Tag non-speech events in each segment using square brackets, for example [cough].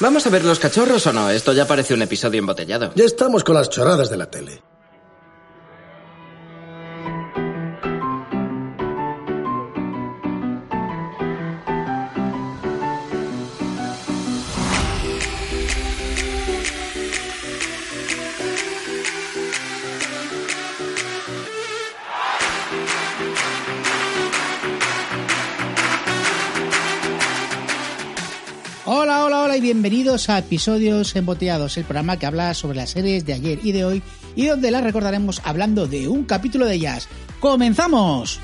¿Vamos a ver los cachorros o no? Esto ya parece un episodio embotellado. Ya estamos con las chorradas de la tele. A Episodios Embotellados, el programa que habla sobre las series de ayer y de hoy y donde las recordaremos hablando de un capítulo de ellas. ¡Comenzamos!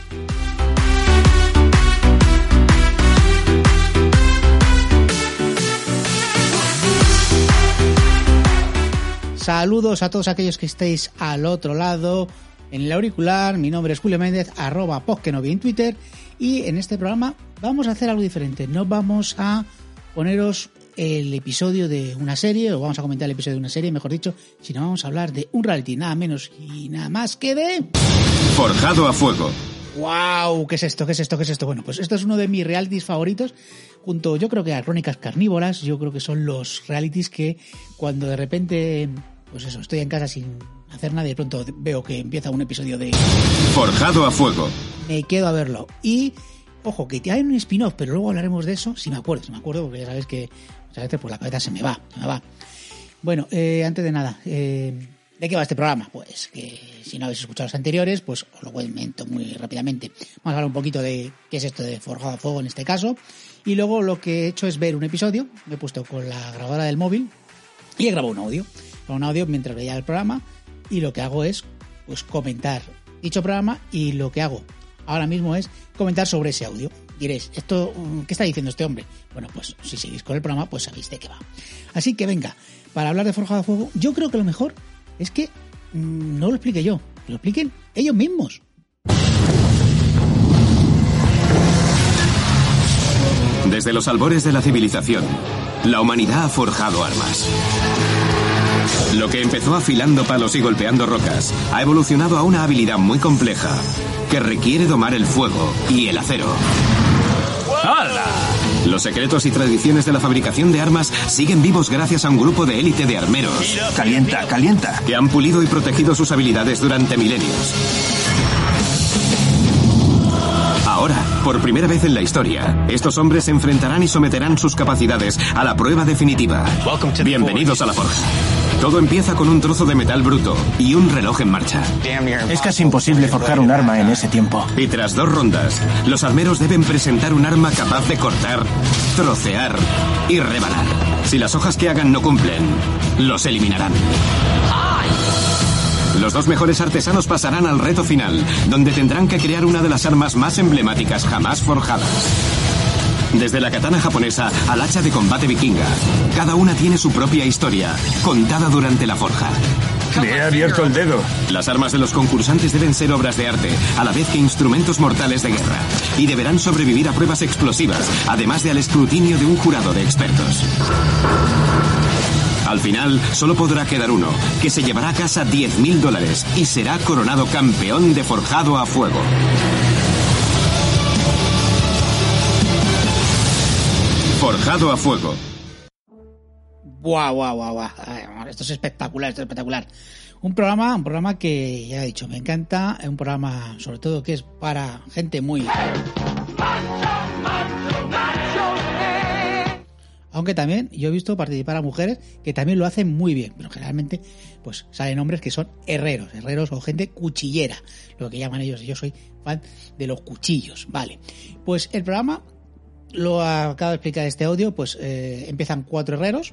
Saludos a todos aquellos que estéis al otro lado en el auricular. Mi nombre es Julio Méndez, arroba Poskenovi en Twitter. Y en este programa vamos a hacer algo diferente. No vamos a poneros el episodio de una serie, o vamos a comentar el episodio de una serie, mejor dicho, sino vamos a hablar de un reality, nada menos y nada más que de... Forjado a fuego. ¡Wow! ¿Qué es esto? ¿Qué es esto? ¿Qué es esto? Bueno, pues esto es uno de mis realities favoritos, junto yo creo que a Crónicas Carnívoras, yo creo que son los realities que cuando de repente, pues eso, estoy en casa sin hacer nada y de pronto veo que empieza un episodio de... Forjado a fuego. Me quedo a verlo. Y Ojo, que hay un spin-off, pero luego hablaremos de eso, si me acuerdo, si me acuerdo, porque ya sabes que a veces por la cabeza se me va, se me va. Bueno, eh, antes de nada, eh, ¿de qué va este programa? Pues que si no habéis escuchado los anteriores, pues os lo comento muy rápidamente. Vamos a hablar un poquito de qué es esto de Forjado a Fuego en este caso. Y luego lo que he hecho es ver un episodio, me he puesto con la grabadora del móvil y he grabado un audio. Un audio mientras veía el programa y lo que hago es pues comentar dicho programa y lo que hago ahora mismo es comentar sobre ese audio. Diréis, ¿esto qué está diciendo este hombre? Bueno, pues si seguís con el programa, pues sabéis de qué va. Así que venga, para hablar de Forjado a Fuego, yo creo que lo mejor es que mmm, no lo explique yo, lo expliquen ellos mismos. Desde los albores de la civilización, la humanidad ha forjado armas. Lo que empezó afilando palos y golpeando rocas ha evolucionado a una habilidad muy compleja que requiere domar el fuego y el acero. ¡Hala! Los secretos y tradiciones de la fabricación de armas siguen vivos gracias a un grupo de élite de armeros. Calienta, calienta. Que han pulido y protegido sus habilidades durante milenios. Ahora, por primera vez en la historia, estos hombres se enfrentarán y someterán sus capacidades a la prueba definitiva. Bienvenidos a la forja. Todo empieza con un trozo de metal bruto y un reloj en marcha. Es casi imposible forjar un arma en ese tiempo. Y tras dos rondas, los armeros deben presentar un arma capaz de cortar, trocear y rebanar. Si las hojas que hagan no cumplen, los eliminarán. Los dos mejores artesanos pasarán al reto final, donde tendrán que crear una de las armas más emblemáticas jamás forjadas. Desde la katana japonesa al hacha de combate vikinga, cada una tiene su propia historia, contada durante la forja. He abierto el dedo. Las armas de los concursantes deben ser obras de arte, a la vez que instrumentos mortales de guerra, y deberán sobrevivir a pruebas explosivas, además de al escrutinio de un jurado de expertos. Al final, solo podrá quedar uno, que se llevará a casa 10.000 dólares y será coronado campeón de forjado a fuego. Forjado a fuego. Guau, guau, guau, guau. Esto es espectacular, esto es espectacular. Un programa, un programa que ya he dicho, me encanta. Es un programa, sobre todo, que es para gente muy. Aunque también yo he visto participar a mujeres que también lo hacen muy bien, pero generalmente pues salen hombres que son herreros, herreros o gente cuchillera, lo que llaman ellos. Yo soy fan de los cuchillos, vale. Pues el programa lo acabo de explicar este audio, pues eh, empiezan cuatro herreros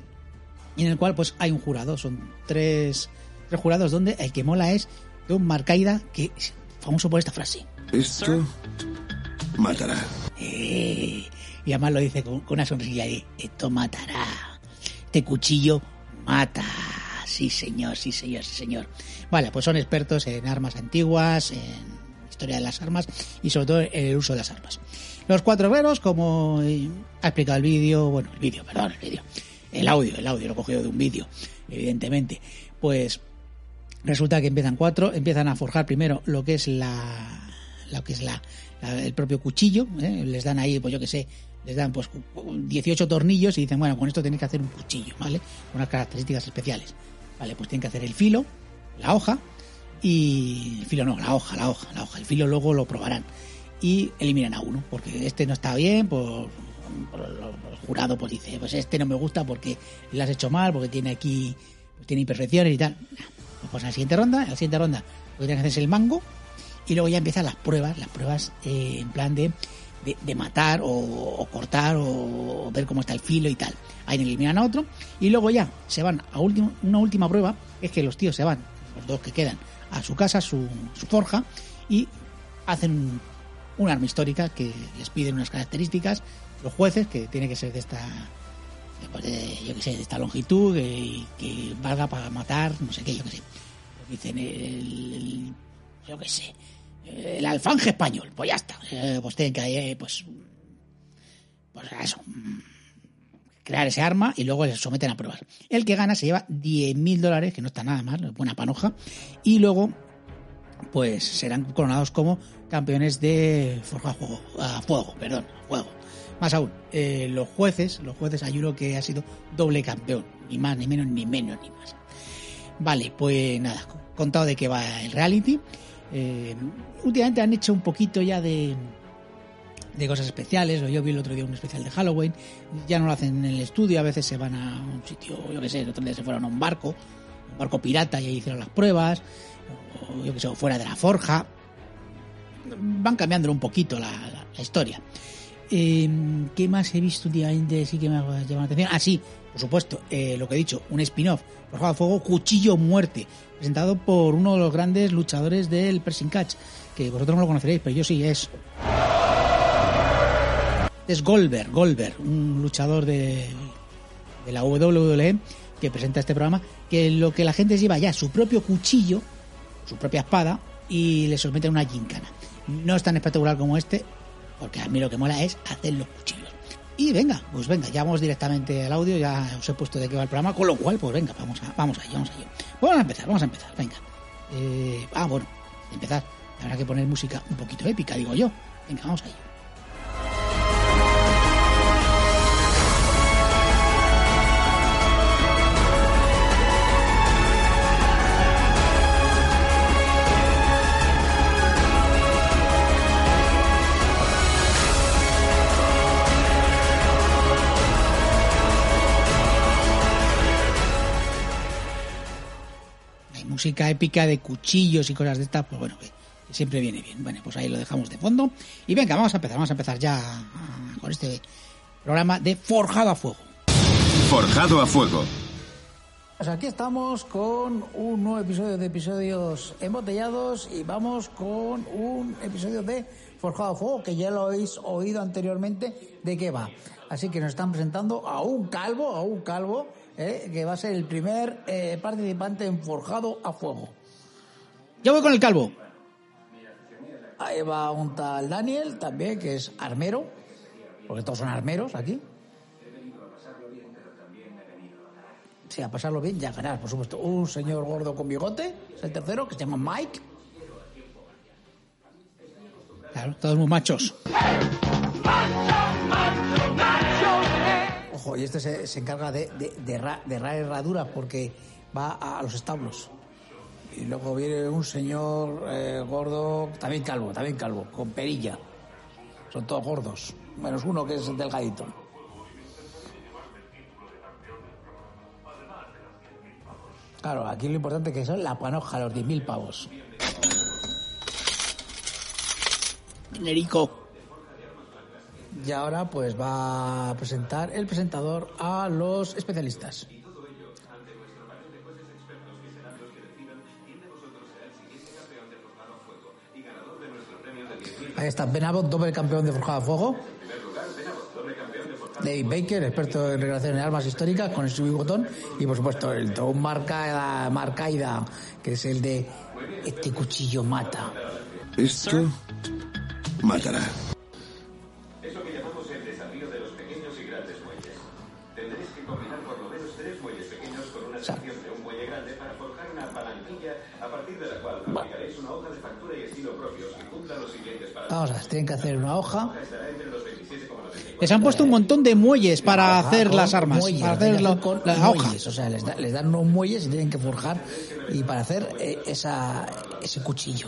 y en el cual pues hay un jurado, son tres, tres jurados donde el que mola es Don Marcaida, que es famoso por esta frase. Esto matará. Eh, y además lo dice con, una sonrisa ahí, esto matará. Este cuchillo mata. Sí, señor, sí, señor, sí, señor. Vale, pues son expertos en armas antiguas, en historia de las armas y sobre todo en el uso de las armas. Los cuatro herreros, como ha explicado el vídeo, bueno, el vídeo, perdón, el vídeo, el audio, el audio lo he cogido de un vídeo, evidentemente, pues resulta que empiezan cuatro, empiezan a forjar primero lo que es la, lo que es la, la- el propio cuchillo, ¿eh? les dan ahí, pues yo que sé, les dan pues 18 tornillos y dicen, bueno, con esto tenéis que hacer un cuchillo, ¿vale? Con unas características especiales. Vale, pues tienen que hacer el filo, la hoja y el filo no, la hoja, la hoja, la hoja. El filo luego lo probarán y eliminan a uno porque este no está bien, por el jurado pues dice, pues este no me gusta porque lo has hecho mal, porque tiene aquí pues tiene imperfecciones y tal. Pues a la siguiente ronda, a la siguiente ronda, lo que tienen que hacer es el mango y luego ya empiezan las pruebas, las pruebas eh, en plan de, de, de matar o, cortar o, ver cómo está el filo y tal. Ahí eliminan a otro y luego ya se van a último, una última prueba, es que los tíos se van, los dos que quedan, a su casa, su, su forja y hacen un, un arma histórica que les piden unas características los jueces que tiene que ser de esta pues de, yo que sé de esta longitud que, que valga para matar no sé qué yo que sé Pues dicen el, el- yo que sé el alfanje español pues ya está Eh, pues tienen que eh, pues pues eso crear ese arma y luego les someten a pruebas el que gana se lleva 10.000 dólares que no está nada mal buena panoja y luego pues serán coronados como campeones de forja a fuego, a fuego, perdón, fuego. Más aún, eh, los jueces, los jueces hay que ha sido doble campeón, ni más, ni menos, ni menos, ni más. Vale, pues nada, contado de que va el reality. Eh, últimamente han hecho un poquito ya de, de cosas especiales. Yo vi el otro día un especial de Halloween. Ya no lo hacen en el estudio, a veces se van a un sitio, yo qué sé, el otro día se fueron a un barco, un barco pirata y ahí hicieron las pruebas. O yo qué sé, fuera de la forja. Van cambiando un poquito la historia. Eh, ¿Qué más he visto últimamente? Sí que me ha llamado la atención. Ah, sí, por supuesto, eh, lo que he dicho, un spin-off, por Juego Fuego, Cuchillo Muerte, presentado por uno de los grandes luchadores del Pressing Catch, que vosotros no lo conoceréis, pero yo sí, es. Es Goldberg, Goldberg, un luchador de, de la WWE que presenta este programa, que lo que la gente lleva ya su propio cuchillo, su propia espada, y le someten una gincana. No es tan espectacular como este, porque a mí lo que mola es hacer los cuchillos. Y venga, pues venga, ya vamos directamente al audio, ya os he puesto de qué va el programa, con lo cual, pues venga, vamos a, vamos allá, vamos allá. Vamos a empezar, vamos a empezar, venga. Eh, ah, bueno, empezar. Habrá que poner música un poquito épica, digo yo. Venga, vamos allá. Hay música épica de cuchillos y cosas de estas, pues bueno, que, siempre viene bien. Bueno, pues ahí lo dejamos de fondo. Y venga, vamos a empezar, vamos a empezar ya ah, con este programa de Forjado a Fuego. Forjado a fuego. Pues aquí estamos con un nuevo episodio de episodios embotellados y vamos con un episodio de Forjado a Fuego que ya lo habéis oído anteriormente de qué va. Así que nos están presentando a un calvo, a un calvo, eh, que va a ser el primer eh, participante en Forjado a Fuego. Yo voy con el calvo. Ahí va un tal Daniel también, que es armero, porque todos son armeros aquí. Sí, a pasarlo bien y a ganar, por supuesto. Un señor gordo con bigote, es el tercero, que se llama Mike. Claro, todos muy machos. Ojo, y este se, se encarga de, de, erra- de herraduras porque va a, los establos. Y luego viene un señor eh, gordo, también calvo, también calvo, con perilla. Son todos gordos, menos uno que es delgadito. Claro, aquí lo importante que son la panoja, los 10.000 pavos. Generico. Y ahora pues va a presentar el presentador a los especialistas. Ahí está Ben Abbott, doble campeón de Forjado a Fuego. David Baker, experto en recreación de armas históricas con el subibotón. Y por supuesto el Tom Marca, Marcaida, que es el de Este cuchillo mata. Esto matará. Tienen que hacer una hoja. Les han puesto un montón de muelles para Ajá, hacer las armas, muelles, para hacer hacer con la hoja. muelles, O sea, les, da- les dan unos muelles y tienen que forjar y para hacer eh, esa, ese cuchillo.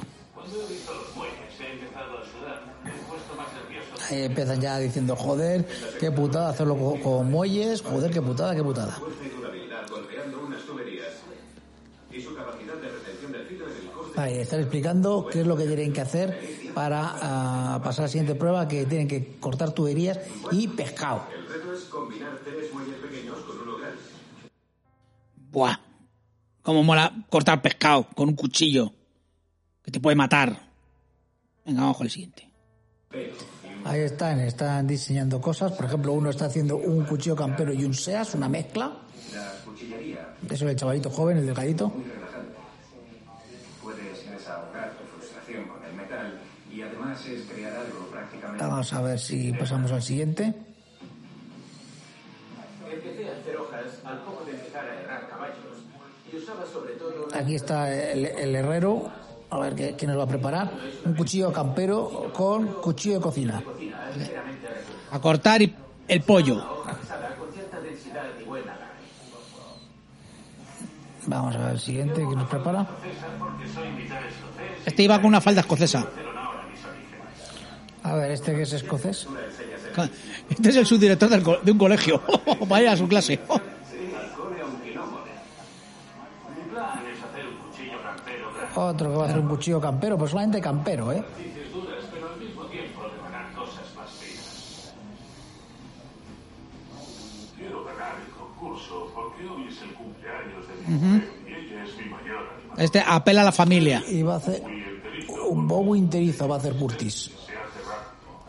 Ahí empiezan ya diciendo, joder, qué putada hacerlo con, con muelles, joder, qué putada, qué putada. Ahí están explicando qué es lo que tienen que hacer para ah, pasar a la siguiente prueba, que tienen que cortar tuberías y pescado. Buah. Cómo mola cortar pescado con un cuchillo. Que te puede matar. Venga, vamos con el siguiente. Ahí están, están diseñando cosas. Por ejemplo, uno está haciendo un cuchillo campero y un SEAS, una mezcla. Eso es el chavalito joven, el delgadito. Es crear algo prácticamente. Vamos a ver si pasamos al siguiente. Empecé a hacer hojas al poco de empezar a herrar caballos y usaba sobre todo Aquí está el, el herrero. A ver qué, qué nos va a preparar. Un cuchillo campero con cuchillo de cocina. A cortar y- el pollo. Vamos a ver el siguiente que nos prepara. Este iba con una falda escocesa. A ver, este que es escocés. Este es el subdirector del de un colegio. [laughs] Vaya a su clase. Otro que va a hacer un cuchillo campero, pues solamente campero, ¿eh? Este apela a la familia. Y va a hacer un bobo interizo, va a hacer Curtis.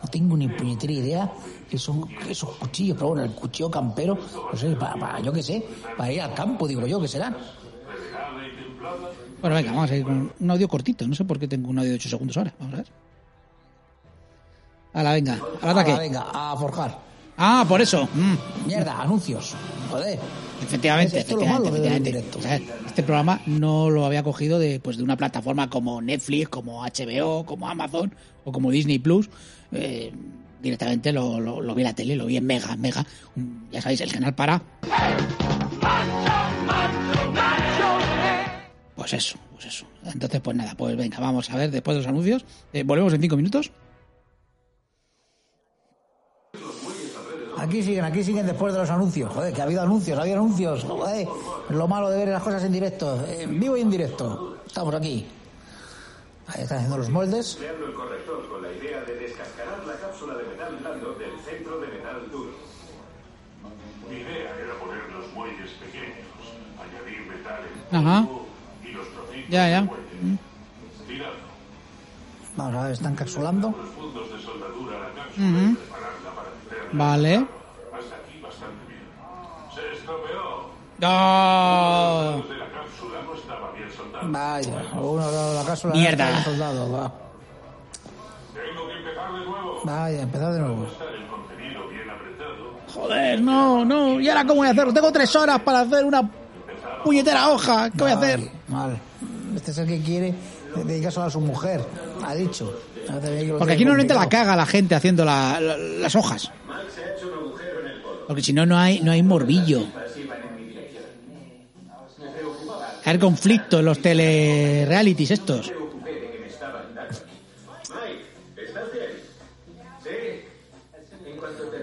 No tengo ni puñetera idea que son esos cuchillos, pero bueno, el cuchillo campero, no sé, para, para- yo qué sé, para ir al campo, digo yo, que serán? Bueno, venga, vamos a ir con un audio cortito. No sé por qué tengo un audio de 8 segundos ahora. Vamos a ver. Hala, venga, al ataque. Ahora, venga, a forjar. Ah, por eso. Mm, Mierda, anuncios. Joder. efectivamente, es efectivamente, efectivamente. directo. O sea, Este programa no lo había cogido de, pues, de una plataforma como Netflix, como HBO, como Amazon o como Disney Plus. Eh, directamente lo, lo, lo vi en la tele, lo vi en Mega, Mega. Un- ya sabéis, el canal para. Pues eso, pues eso. Entonces, pues nada, pues venga, vamos a ver después de los anuncios. Eh, volvemos en cinco minutos. Aquí siguen, aquí siguen después de los anuncios. Joder, que ha habido anuncios, ha habido anuncios. Joder, lo malo de ver las cosas en directo, en vivo y en directo. Estamos aquí. Ahí están haciendo los moldes. creando el corrector con la idea de descascarar la cápsula de metal blando del centro de metal duro. Mi idea era poner los muelles pequeños, añadir metal en Ajá. polvo y los trocitos Ya, ya. Vamos a ver, están capsulando. los puntos de soldadura a la cápsula y prepararla para meterla. Vale. ¡No! De. Vaya, uno dado la cápsula. Mierda. soldado, va. Tengo que empezar de nuevo. Vaya, empezad de nuevo. Joder, no, no. ¿Y ahora cómo voy a hacerlo? Tengo tres horas para hacer una puñetera hoja. ¿Qué voy a hacer? Mal. Este es el que quiere dedicárselo a su mujer, ha dicho. Porque aquí normalmente la caga la gente haciendo la- la- las hojas. Porque si no, no hay, no hay morbillo. Hay conflicto en los telerealities estos.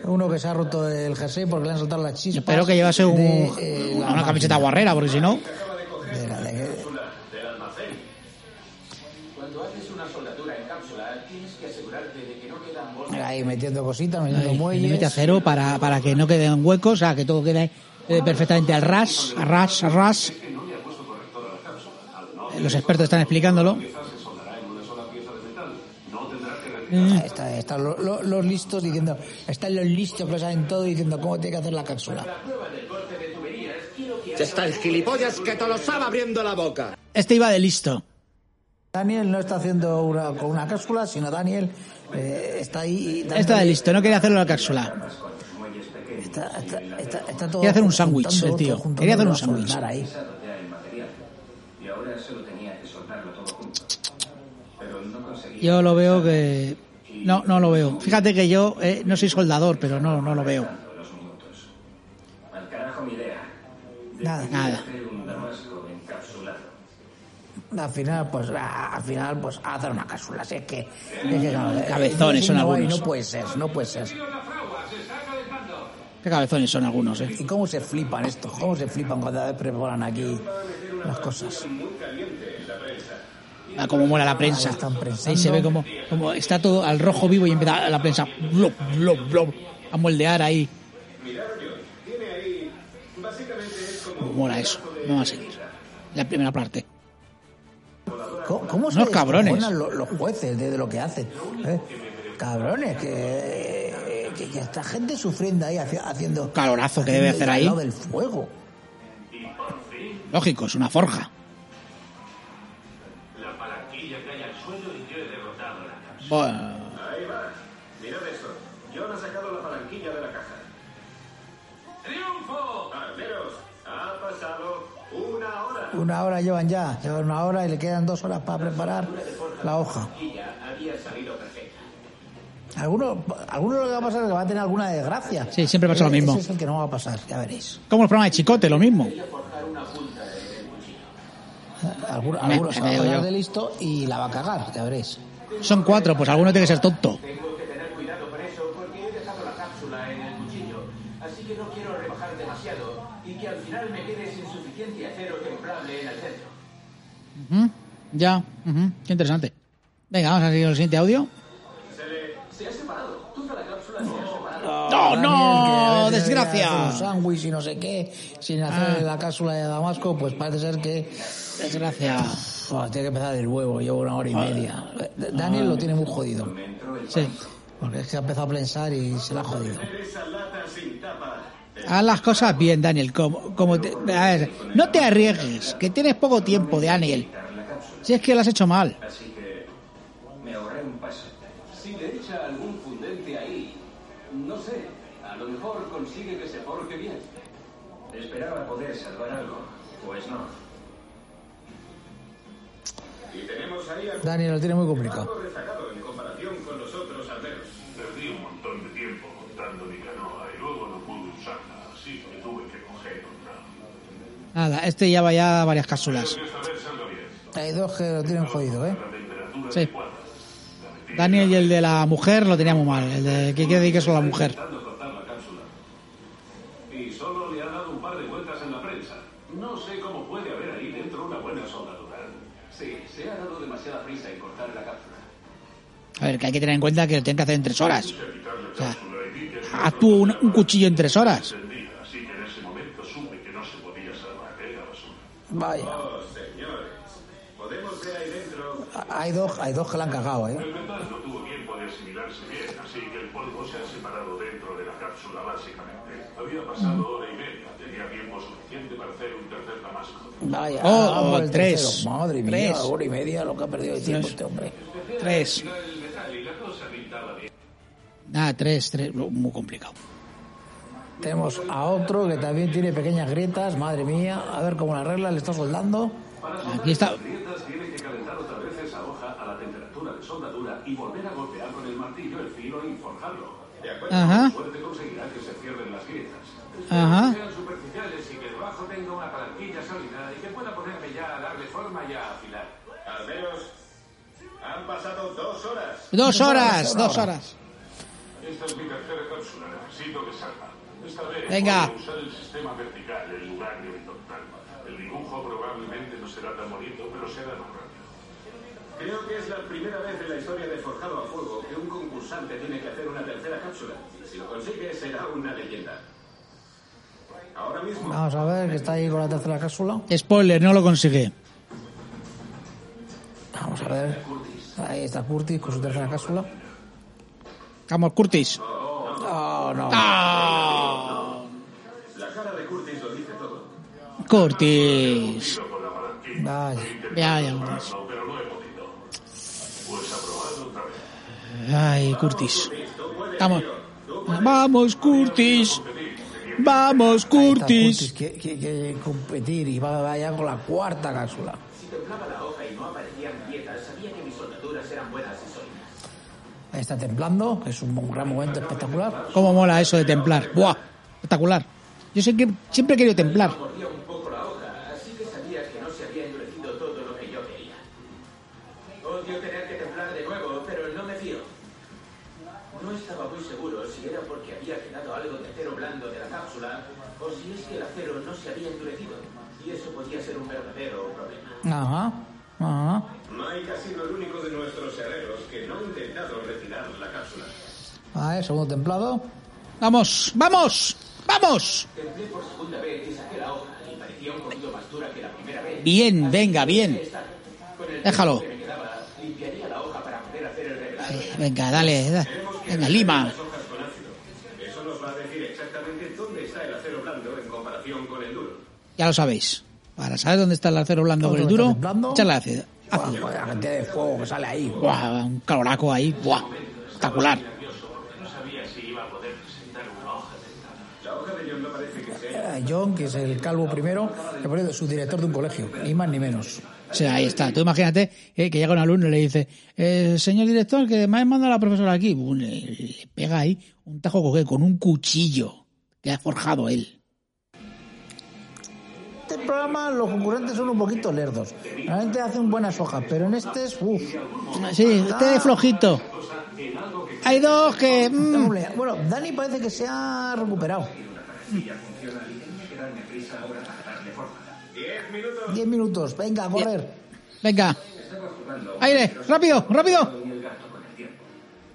Uno que se ha roto el jersey porque le han soltado las chispas. Espero que llevase un- de, eh, la una camiseta guarrera, porque si no... ahí metiendo cositas, metiendo Ay, muelles. límite a cero para, para que no queden huecos, o sea, que todo quede eh, perfectamente al ras, a ras, a ras. Los expertos están explicándolo. Ahí está- lo- lo- los listos diciendo, están los listos que lo saben todo diciendo cómo tiene que hacer la cápsula. Ya está el gilipollas que te lo sabe abriendo la boca. Este iba de listo. Daniel no está haciendo una, con una cápsula, sino Daniel eh, está ahí. y- Está de listo, no quería hacerlo en la cápsula. Está, está, está, está todo Quería hacer un sándwich, el tío. todo juntando Quería hacer un sándwich. Yo lo veo que... No, no lo veo. Fíjate que yo eh, no soy soldador, pero no, no lo veo. Nada, Nada. Hacer un damasco encapsulado. Al final, pues, ah, al final, pues, hacer una cápsula. Es que, es que, claro, eh, Cabezones son no hay, algunos. No puede ser, no puede ser. Qué cabezones son algunos, ¿eh? ¿Y cómo se flipan estos? ¿Cómo se flipan cuando preparan aquí las cosas? Ah, como mola la prensa. Ahí están. Ahí se ve como, como está todo al rojo vivo y empieza la prensa blop, blop, blop, a moldear ahí. Como mola eso. Vamos a seguir. La primera parte. ¿Cómo, cómo se cabrones. descojonan lo- los, jueces de, de lo que hacen? ¿eh? Cabrones, que, que, que esta gente sufriendo ahí haci- haciendo... Calorazo que debe hacer ahí. al lado del fuego. Lógico, es una forja. La palanquilla cae al suelo y yo he derrotado la cápsula. Bueno, Ahí va. Mirad esto. John ha sacado la palanquilla de la caja. ¡Triunfo! Armeros, ha pasado una hora. Una hora llevan ya, llevan una hora y le quedan dos horas para preparar la hoja. Algunos, algunos lo que va a pasar es que va a tener alguna desgracia. Sí, siempre pasa lo mismo. Ese es el que no va a pasar, ya veréis. como el programa de Chicote, lo mismo. Algunos, algunos se van a de listo y la va a cagar, ya veréis. Son cuatro, pues alguno tiene que ser tonto. Tengo que tener cuidado con eso porque he dejado la cápsula en el cuchillo. Así que no quiero rebajar demasiado y que al final me quede sin suficiente acero templable en el centro. Ya, ujú, qué interesante. Venga, vamos a seguir el siguiente audio. Se ha separado. ¡No, no! ¡Desgracia! Un sándwich y no sé qué, sin hacer la cápsula de Damasco, pues parece ser que Desgracia. Uf, tiene que empezar del huevo, llevo una hora y media. Daniel lo tiene muy jodido, Sí. porque es que ha empezado a pensar y se la ha jodido. Haz las cosas bien, Daniel. Como, como te- a ver, no te arriesgues, que tienes poco tiempo, Daniel. Si es que lo has hecho mal. Así que me ahorré un paso. Si le echa algún fundente ahí, no sé, a lo mejor consigue que se forje bien. Esperaba poder salvar algo, pues no. Y tenemos ahí a Daniel lo tiene muy complicado. algo rezagado en comparación con los otros almeros. Perdí un montón de tiempo montando mi canoa y luego no pude usarla, así que tuve que coger otra. Nada, este ya va ya varias cápsulas. Esta vez salga bien. Hay dos que lo tienen jodido, ¿eh? Sí. Daniel y el de la mujer lo tenía muy mal. El de que quiere decir que es la mujer. Intentando cortar la cápsula. Y solo le ha dado un par de vueltas en la prensa. No sé cómo puede haber ahí dentro una buena soldadura. Sí, se ha dado demasiada prisa en cortar la cápsula. A ver, que hay que tener en cuenta que lo tienen que hacer en tres horas. O sea, tú un, un cuchillo en tres horas. encendía, así que en ese momento supe que no se podía salvar. Era basura. Vaya. Oh, señores. Podemos ver ahí dentro. Hay dos, hay dos que la han cagado, ¿eh? El metal no tuvo tiempo de asimilarse bien, así que el polvo se ha separado dentro de la cápsula básicamente. Había pasado hora y media, tenía tiempo suficiente para hacer un tercer damasco. Vaya. Oh, vamos por el tres. tercero. Madre mía, Tres. hora y media lo que ha perdido de tiempo este hombre. Tres. El. Nada, tres, tres. Muy complicado. Tenemos a otro que también tiene pequeñas grietas, madre mía, a ver cómo la arregla, le está soldando. Aquí está. grietas tiene que calentar otra vez esa hoja a la temperatura de soldadura y volver a golpear con el martillo el filo y forjarlo. De acuerdo, Ajá. suerte conseguirá que se cierren las grietas. Ajá. Que sean superficiales y que debajo tenga una palanquilla sólida y que pueda ponerme ya a darle forma y a afilar. Al menos han pasado dos horas. Dos horas, dos horas. Esta es mi tercera cápsula, necesito que salga. Esta vez Venga. voy a usar el sistema vertical en lugar de horizontal. El dibujo probablemente no será tan bonito, pero será más. Creo que es la primera vez en la historia de Forjado a Fuego que un concursante tiene que hacer una tercera cápsula. Si lo consigue, será una leyenda. Ahora mismo, Vamos a ver que está ahí con la tercera cápsula. Spoiler, no lo consigue. Vamos a ver. Ahí está Curtis con su tercera cápsula. Vamos, Curtis. Oh, no. ¡Ah! la cara de Curtis lo dice todo. Curtis. Vaya. Ya, ya, Curtis. No, pero no he podido. Pues aprobado otra vez. Ay, Curtis. Vamos. Vamos, Curtis. Vamos, está Curtis. que, que- que competir y va vaya con la cuarta cápsula. Ahí está templando, que es un gran momento espectacular. Cómo mola eso de templar. Buah, espectacular. Yo sé que siempre he querido templar. Mordía un poco la hoja, así que sabía que no se había endurecido todo lo que yo quería. Odio tener que templar de nuevo, pero no me fío. No estaba muy seguro si era porque había quedado algo de acero blando de la cápsula o si es que el acero no se había endurecido. Y eso podía ser un verdadero problema. Ajá, ajá. Mike ha sido el único de nuestros herreros que no ha intentado retirar la cápsula. Segundo templado. Vamos, vamos, vamos. Templé por segunda vez y saqué la hoja y parecía un poquito más dura que la primera vez. Bien, venga, bien. Déjalo. revelado. Venga, dale, da- venga, lima. Hojas con ácido. Eso nos va a decir exactamente dónde está el acero blando en comparación con el duro. Ya lo sabéis. Para saber dónde está el acero blando con el duro, echarle ácido. Joder, la cantidad de fuego que sale ahí. Buah, un caloraco ahí. Buah, espectacular. John que. Eh, John, que es el calvo primero, pone su director de un colegio, ni más ni menos. O sea, ahí está. Tú imagínate eh, que llega un alumno y le dice, eh, señor director, que me ha mandado la profesora aquí. Le, le pega ahí un tajo con un cuchillo que ha forjado él. Este programa los concurrentes son un poquito lerdos. Realmente hacen buenas hojas, pero en este es... Uf, Sí, este es flojito. Hay dos que... mm, Bueno, Dani parece que se ha recuperado. Diez minutos, venga, a correr. venga. Aire, rápido, rápido.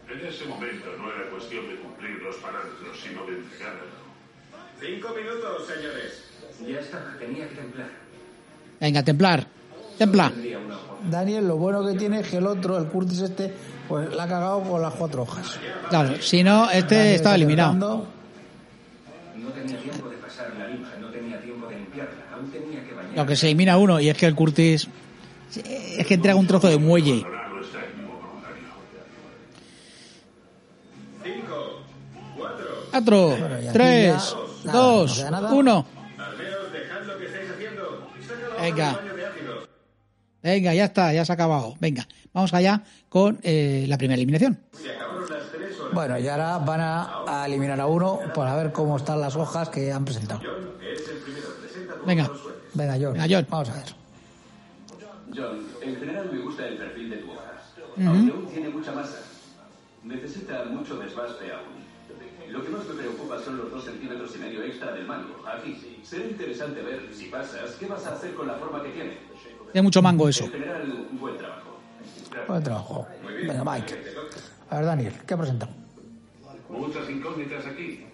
En ese momento no era cuestión de cumplir los parámetros, sino de entregar. Cinco minutos, señores. Ya está, tenía que templar. Venga, templar. Templa. Daniel, lo bueno que tiene es que el otro, el Curtis este, pues la ha cagado con las cuatro hojas. Claro, si no, este Daniel estaba eliminado. templando. No tenía tiempo de pasar la lima, no tenía tiempo de limpiarla, aún tenía que bañar. Lo que se elimina uno, y es que el Curtis... Es que entrega un trozo de muelle. Cinco, cuatro. Tres, dos, uno. Venga. Venga, ya está, ya se ha acabado. Venga, vamos allá con eh, la primera eliminación. Bueno, y ahora van a, a eliminar a uno para ver cómo están las hojas que han presentado. Es el primero. Presenta tu Venga, Venga, John. Venga, John. Vamos a ver. John, en general me gusta el perfil de tu hoja. Aunque aún tiene mucha masa. Necesita mucho desbaste aún. Lo que más me preocupa son los dos centímetros y medio extra del mango. Aquí, será interesante ver, si pasas, qué vas a hacer con la forma que tiene. Tiene mucho mango eso. En general, buen trabajo. Buen trabajo. Venga, Mike. A ver, Daniel, ¿qué ha presentado? Muchas incógnitas aquí.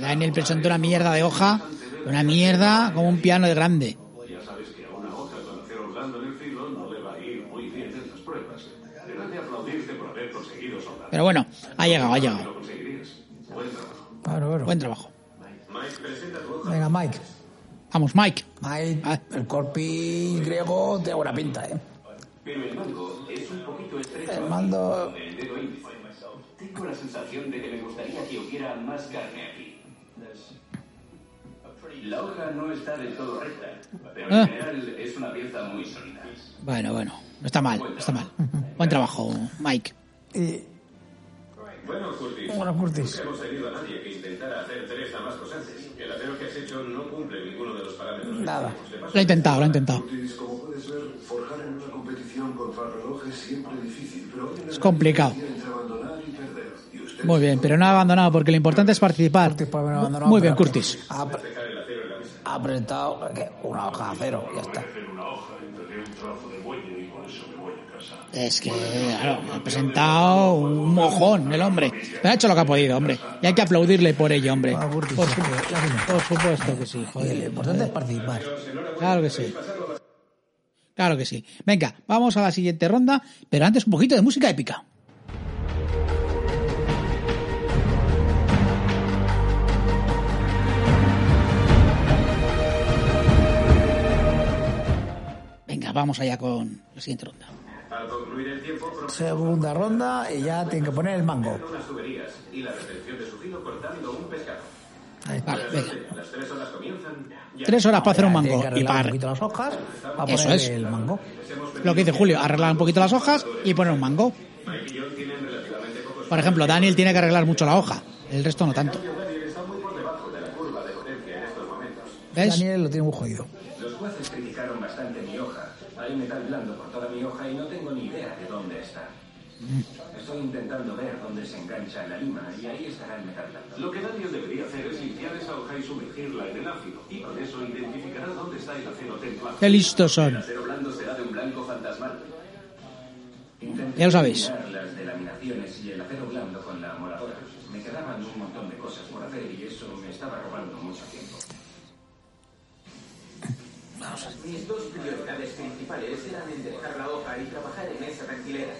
Daniel presentó una mierda de hoja, una mierda como un piano de grande. Ya sabes que a una hoja con acero blando en el filo no le va a ir muy bien en las pruebas. Deberás de aplaudirte por haber conseguido soldar. Pero bueno, ha llegado, ha llegado. Lo conseguirías. Buen trabajo. Bueno, bueno. Buen trabajo. Mike, presenta tu hoja. Venga, Mike. Vamos, Mike. Mike, Ah. el corpi griego tiene buena pinta, ¿eh? Pero el mango es un poquito estrecho. El mando... Tengo la sensación de que me gustaría que hubiera más carne aquí. La hoja no está del todo recta, pero en general es una pieza muy sólida. Bueno, bueno, no está mal, no está mal. Buen trabajo, Mike. Y... Bueno, Curtis, Bueno, Curtis. nunca hemos tenido a nadie que intentara hacer tres damascos antes. El acero que has hecho no cumple ninguno de los parámetros. Nada. paso, Lo ha intentado, lo ha intentado. Curtis, como puedes ver, forjar en una competición contra el reloj es siempre difícil, pero hoy en Es el complicado. Muy bien, pero no ha abandonado porque lo importante es participar. Curtis abandonado, Muy bien, Curtis. Ha, presentado ¿qué? una hoja de acero, ya está. Hacer una hoja, entregué un trozo de muelle y por eso me voy a casa. Es que, claro, ha presentado un mojón el hombre. Pero ha hecho lo que ha podido, hombre. Y hay que aplaudirle por ello, hombre. Ah, Por, supuesto, por supuesto que sí, Y lo joder. importante es participar. Claro que sí. Claro que sí. Venga, vamos a la siguiente ronda, pero antes un poquito de música épica. Venga, vamos allá con la siguiente ronda. Segunda ronda y ya tienen que poner el mango. Vale, venga. Las tres horas comienzan. Ya. Tres horas para hacer un mango. Y arreglar un para, poquito las hojas para Eso poner es. el mango. lo que dice Julio, arreglar un poquito las hojas y poner un mango. Por ejemplo, Daniel tiene que arreglar mucho la hoja. El resto no tanto. Daniel está muy por debajo de la curva de potencia en estos momentos. ¿Ves? Daniel lo tiene muy jodido. Los jueces criticaron bastante mi hoja. Hay metal blando por toda mi hoja y no tengo ni idea de dónde está. Estoy intentando ver dónde se engancha la lima y ahí estará el metal blando. Lo que Daniel debería hacer es limpiar esa hoja y sumergirla en el ácido. Y con eso identificará dónde está el acero templado. Qué listos son. El acero blando será de un blanco fantasmal. Intenté Ya lo sabéis. Mis dos prioridades principales eran enderezar la hoja y trabajar en esa tranquilera.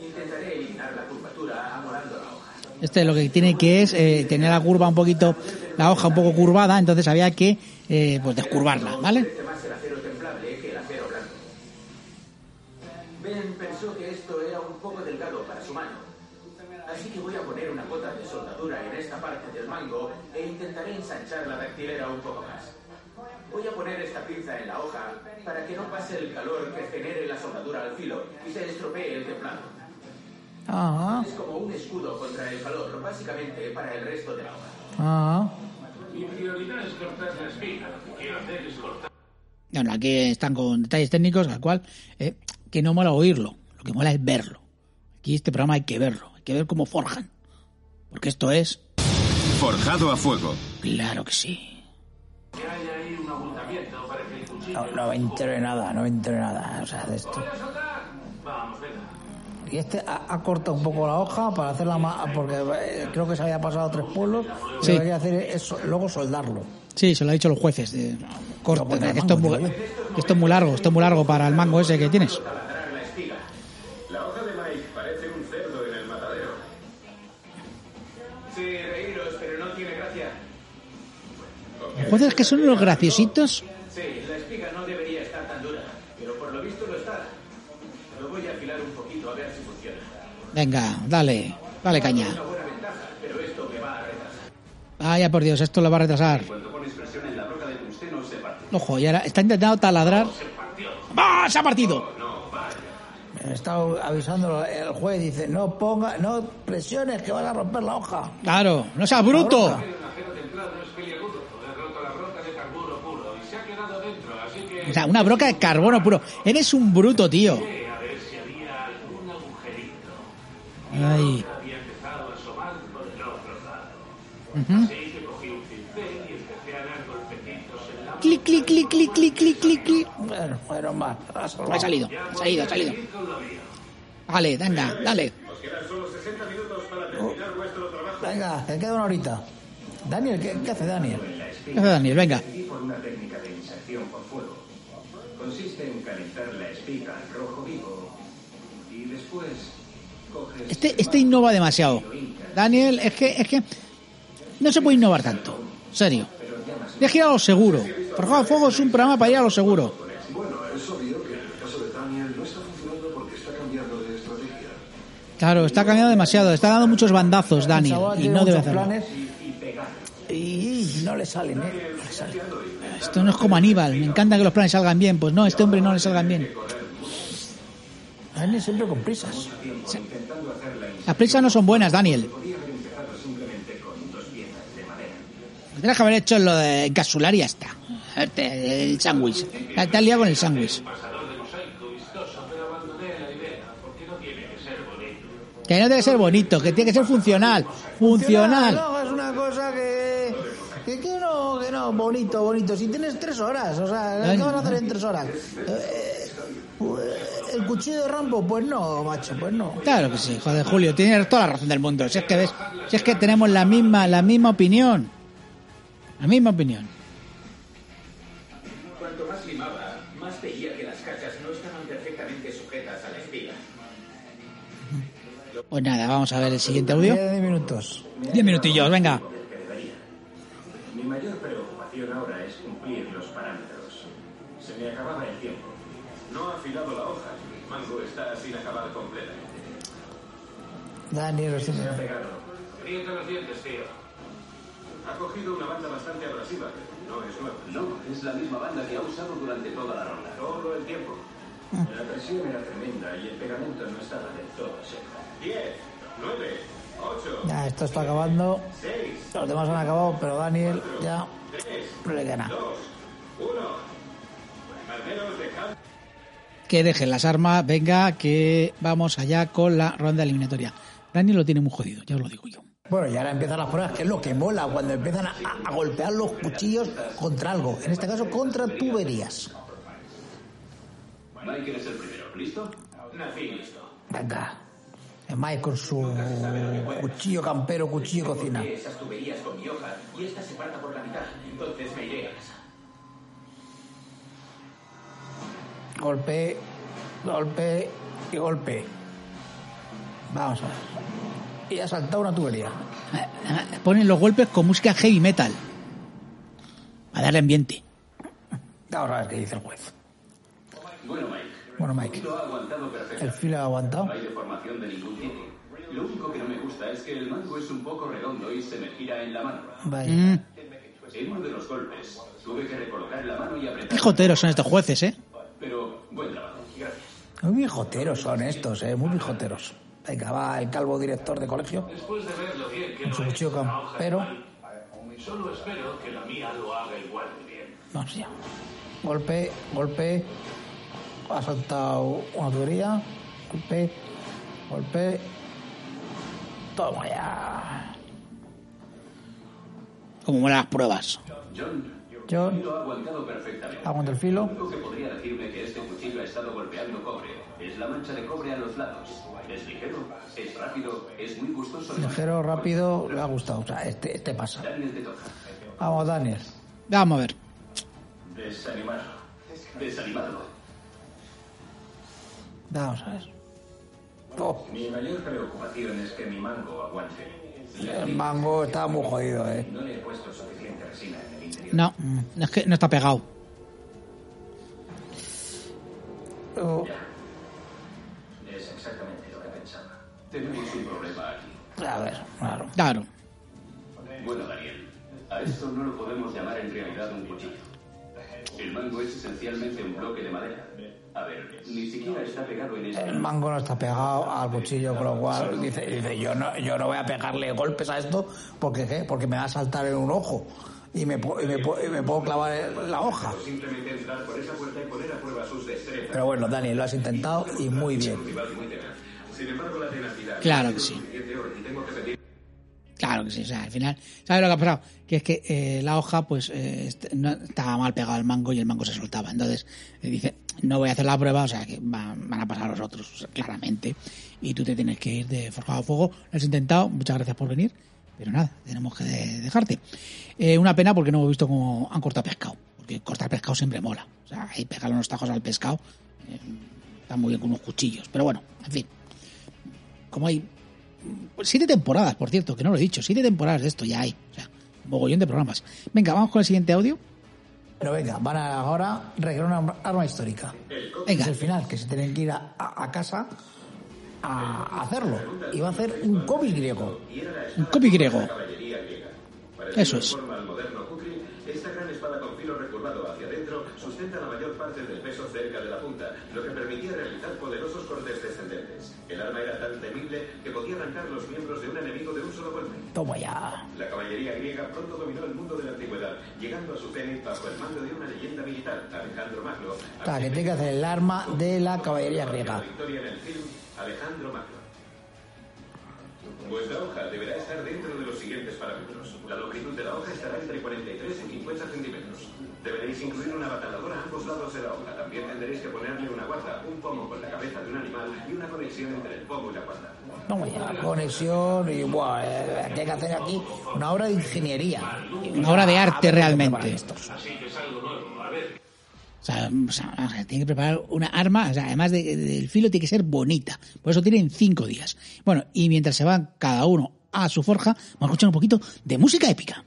Intentaré eliminar la curvatura amolando la hoja. Este lo que tiene que es eh, tener la curva un poquito, la hoja un poco curvada, entonces había que eh, pues descurvarla, ¿vale? Este. Ben pensó que esto era un poco delgado para su mano. Así que voy a poner una gota de soldadura en esta parte del mango e intentaré ensanchar la dactilera un poco más. Voy a poner esta pinza en la hoja para que no pase el calor que genere la soldadura al filo y se estropee el templado. Ah, Es como un escudo contra el calor, básicamente para el resto de la hoja. ah. Mi prioridad es cortar la espiga. Lo que quiero hacer es cortar. Bueno, aquí están con detalles técnicos, al cual eh, que no mola oírlo, lo que mola es verlo. Aquí este programa hay que verlo, hay que ver cómo forjan. Porque esto es, Forjado a fuego. claro que sí. No, no me entero de nada, no me entero de nada. O sea, de esto. Vamos, venga. Y este ha, ha cortado un poco la hoja para hacerla más. Porque eh, creo que se había pasado a tres pueblos. Sí. Lo que hay que hacer es luego soldarlo. Sí, se lo ha dicho los jueces. de- corta, No, esto, es muy, esto es muy largo, esto es muy largo para el mango ese que tienes. taladrar la espiga. La hoja de Venga, dale, dale caña. Vaya por Dios, esto lo va a retrasar. Ojo, y ahora está intentando taladrar. ¡Ah! ¡Se ha partido! Me está avisando el juez, dice, no ponga, no presiones que vas a romper la hoja. Claro, no seas bruto. He. O sea, una broca de carbono puro. Eres un bruto, tío. A ver si había algún agujerito. Ay. Había empezado a asomar por el otro lado. Así que cogí un pincel y empecé a dar en la Clic, clic, clic, clic, clic, clic, clic, clic. Bueno, bueno, más. Ha salido, ha salido, ha salido. Vale, venga, dale. Os quedan solo 60 minutos para terminar vuestro trabajo. Venga, te queda una horita. Daniel, ¿qué, qué hace Daniel? ¿Qué hace Daniel? Venga. Decidí por una técnica de inserción por fuego. Consiste en calentar la espiga al rojo vivo y después. Este, este innova demasiado. Daniel, es que, es que no se puede innovar tanto. Serio. Tienes que ir a lo seguro. Forjado a Fuego es un programa para ir a lo seguro. Bueno, es obvio que en el caso de Daniel no está funcionando porque está cambiando de estrategia. Claro, está cambiando demasiado. Está dando muchos bandazos, El Daniel. Y no debe hacerlo. y no le salen, ¿eh? No le salen. Esto no es como Aníbal. Me encanta que los planes salgan bien. Pues no, a este hombre no le salgan bien. Daniel siempre con prisas. Las prisas no son buenas, Daniel. Tendrás que haber hecho lo de encapsular y ya está. El sándwich. Te has liado con el sándwich. No que ser bonito. Que no tiene que ser bonito, que tiene que ser funcional. Funcional. No, es una cosa que, que, que que no, bonito, bonito. Si tienes tres horas, o sea, ¿qué vas a hacer en tres horas? Eh, el cuchillo de Rambo, pues no, macho, pues no. Claro que sí, joder, Julio, tienes toda la razón del mundo. Si es que ves, si es que tenemos la misma, la misma opinión. La misma opinión. Cuanto más limaba, más veía que las cachas no estaban perfectamente sujetas a la espiga. Pues nada, vamos a ver el siguiente audio. Diez minutos. Diez minutillos, venga. Mayor preocupación ahora es cumplir los parámetros. Se me acababa el tiempo. No ha afilado la hoja. Mango está sin acabar completamente. Daniel, recién- Pegado. Aprieta los dientes, tío. Ha cogido una banda bastante abrasiva, pero no es nueva. No, es la misma banda que ha usado durante toda la ronda. Todo el tiempo. La presión era tremenda y el pegamento no estaba del todo seco. 10, 9, 8, Ya, esto está acabando. 6, Los demás han acabado, pero Daniel ya 3, no le gana. 2, 1. Al menos dejad Que dejen las armas, venga, que vamos allá con la ronda eliminatoria. Daniel lo tiene muy jodido, ya os lo digo yo. Bueno, y ahora empiezan las pruebas, que es lo que mola, cuando empiezan a, a golpear los cuchillos contra algo. En este caso, contra tuberías. Michael es el primero. ¿Listo? Nací listo. Venga. El Mike con su cuchillo campero, cuchillo cocina. Esas tuberías con mi hoja y esta se parta por la mitad. Entonces me iré a casa. Golpe, golpe y golpe. Vamos a ver. Y ha saltado una tubería. [laughs] Ponen los golpes con música heavy metal. A darle ambiente. Vamos a ver qué dice el juez. Bueno, Mike. Bueno, Mike, Lo ha aguantado perfecto. el filo ha aguantado. No hay deformación de ningún tipo. Lo único que no me gusta es que el mango es un poco redondo y se me gira en la mano. Vaya. Mm, En uno de los golpes tuve que recolocar la mano y apretar. qué joteros son estos jueces, ¿eh? Pero buen trabajo. Gracias. Muy bijoteros son estos, eh, muy bijoteros. Venga, va el calvo director de colegio. Después de ver lo bien que de campero. mal, solo espero que la mía lo haga igual de bien. Vamos ya. Golpe, golpe. Ha saltado una tubería. Golpe, golpe. Toma ya. Como las pruebas. John, John, lo ha aguantado perfectamente. aguanta el Lo filo. único que podría decirme que este cuchillo ha estado golpeando cobre es la mancha de cobre a los lados. Es ligero, es rápido, es muy gustoso. Ligero, rápido, le ha gustado. O sea, este, este pasa. Daniel te toca. Vamos, Daniel. Vamos a ver. Desanimado. Desanimado. Vamos a ver. Oh, Mi mayor preocupación es que mi mango aguante. el mango está muy jodido, eh. No le he puesto suficiente resina en el interior. No, es que no está pegado. Oh, Es exactamente lo que pensaba. Tenemos un problema aquí. a ver, claro. Claro. Bueno, Daniel, a esto no lo podemos llamar en realidad un cuchillo. El mango es esencialmente un bloque de madera. A ver, ni siquiera está pegado en El este. mango no está pegado al cuchillo, con lo cual dice, dice yo no yo no voy a pegarle golpes a esto porque ¿qué? porque me va a saltar en un ojo y me, y me, pu- y me puedo clavar la hoja. Pero bueno, Daniel, lo has intentado y muy bien. Claro que sí. Claro que sí. O sea, al final, ¿sabes lo que ha pasado? Que es que eh, la hoja, pues, eh, no, estaba mal pegado al mango y el mango se soltaba. Entonces, eh, dice, no voy a hacer la prueba, o sea, que van, van a pasar los otros, claramente. Y tú te tienes que ir de forjado a fuego. Lo has intentado, muchas gracias por venir. Pero nada, tenemos que de- dejarte. Eh, una pena porque no hemos visto cómo han cortado pescado. Porque cortar pescado siempre mola. O sea, ahí pegarle unos tajos al pescado. eh, está muy bien con unos cuchillos. Pero bueno, en fin. Como hay siete temporadas, por cierto, que no lo he dicho, siete temporadas de esto ya hay. O sea, un mogollón de programas. Venga, vamos con el siguiente audio. Pero venga, van a ahora recrear una arma histórica. Venga. Es el final, que se tienen que ir a, a- a casa a hacerlo. Y va a hacer un cómic griego. Un cómic griego. Eso es. forma al moderno kukri, esta gran espada con filo recurvado hacia adentro sustenta la mayor parte del peso cerca de la punta, lo que permitía realizar poderosos cortes descendentes. El arma era tan temible que podía arrancar los miembros de un enemigo de un solo golpe. Toma ya. La caballería griega pronto dominó el mundo de la antigüedad, llegando a su cenit bajo el mando de una leyenda militar, Alejandro Magno. Sea, que hacer el arma de la caballería griega. La victoria en el film Alejandro Magno. Vuestra hoja deberá estar dentro de los siguientes parámetros. La longitud de la hoja estará entre 43 y 50 centímetros. Deberéis incluir una bataladora a ambos lados de la hoja. También tendréis que ponerle una guarda, un pomo con la cabeza de un animal y una conexión entre el pomo y la guarda. Toma ya. Conexión y buah, eh, ¿qué hay que hacer aquí? Una obra de ingeniería. Una obra de arte A ver cómo realmente. Así que es algo nuevo. Sea, o sea, tiene que preparar una arma, o sea, además de- del filo tiene que ser bonita. Por eso tienen cinco días. Bueno, y mientras se van cada uno a su forja, vamos a escuchar un poquito de música épica.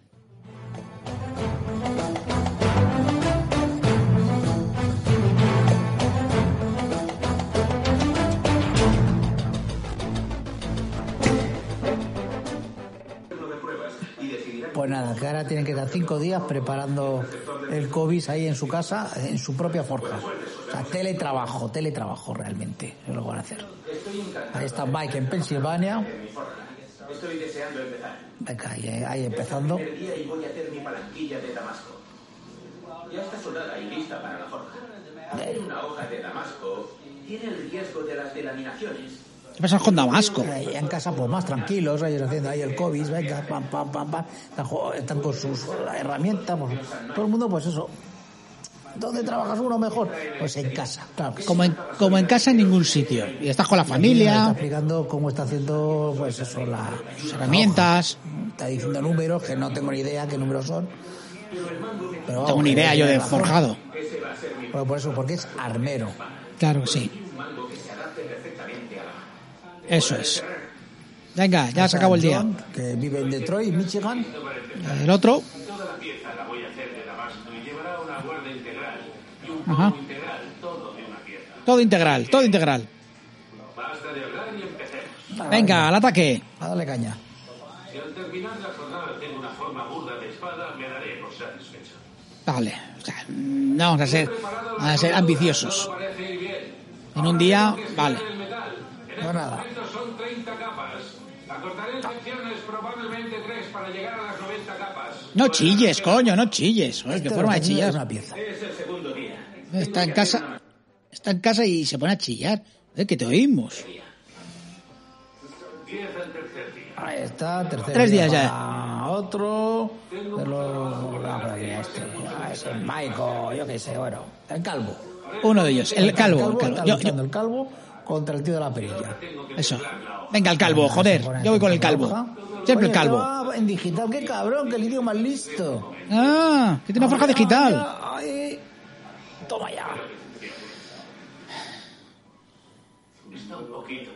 Pues nada, que ahora tienen que estar cinco días preparando el COVID ahí en su casa, en su propia forja. O sea, teletrabajo, teletrabajo realmente, es lo que van a hacer. Ahí está Mike en Pensilvania. Estoy deseando empezar. Venga, ahí, ahí empezando. El día y voy a hacer mi palanquilla de damasco. Ya está soldada y lista para la forja. Hacer una hoja de damasco tiene el riesgo de las delaminaciones. ¿Qué pasa con Damasco? Ahí en casa, pues más tranquilos, ellos haciendo ahí el COVID, venga, pam, pam, pam, pam. Están, con sus herramientas, pues, todo el mundo, pues eso. ¿Dónde trabajas uno mejor? Pues en casa, claro que sí. Como en, como en casa en ningún sitio. Y estás con la Está familia, explicando cómo está haciendo, pues eso, la, sus herramientas. Está diciendo números que no tengo ni idea qué números son. Pero Tengo que idea yo de forjado. Bueno, por eso, porque es armero. Claro sí. Eso es. Venga, ya se acabó el día. Que vive en Detroit, Michigan. El otro. Ajá. todo integral, todo integral. Venga, al ataque. A darle caña. Si al terminar la jornada tengo una forma burda de espada, me daré por satisfecho. Vale. O sea, no vamos a ser, a ser ambiciosos. En un día, vale. El No nada. momento son 30 capas. Acortaré en secciones probablemente 3 para llegar a las 90 capas. No chilles, coño, no chilles. Joder, qué forma de tiene es chillar. una pieza. Es el segundo día. Está en casa, está en casa y se pone a chillar. Eh, que te oímos. 10 al tercer día. Ahí está, tercer Tres día días ya. Otro de los. ah, este, ah, ese Michael, yo qué sé, bueno. El calvo. Uno de ellos, el calvo. el yo- el calvo contra el tío de la perilla. eso. Venga, el calvo, joder. Yo voy con el calvo. Siempre el calvo. en digital, qué cabrón, que el idioma es listo. Ah, que tiene una forja digital. Ay, Toma ya. Está un poquito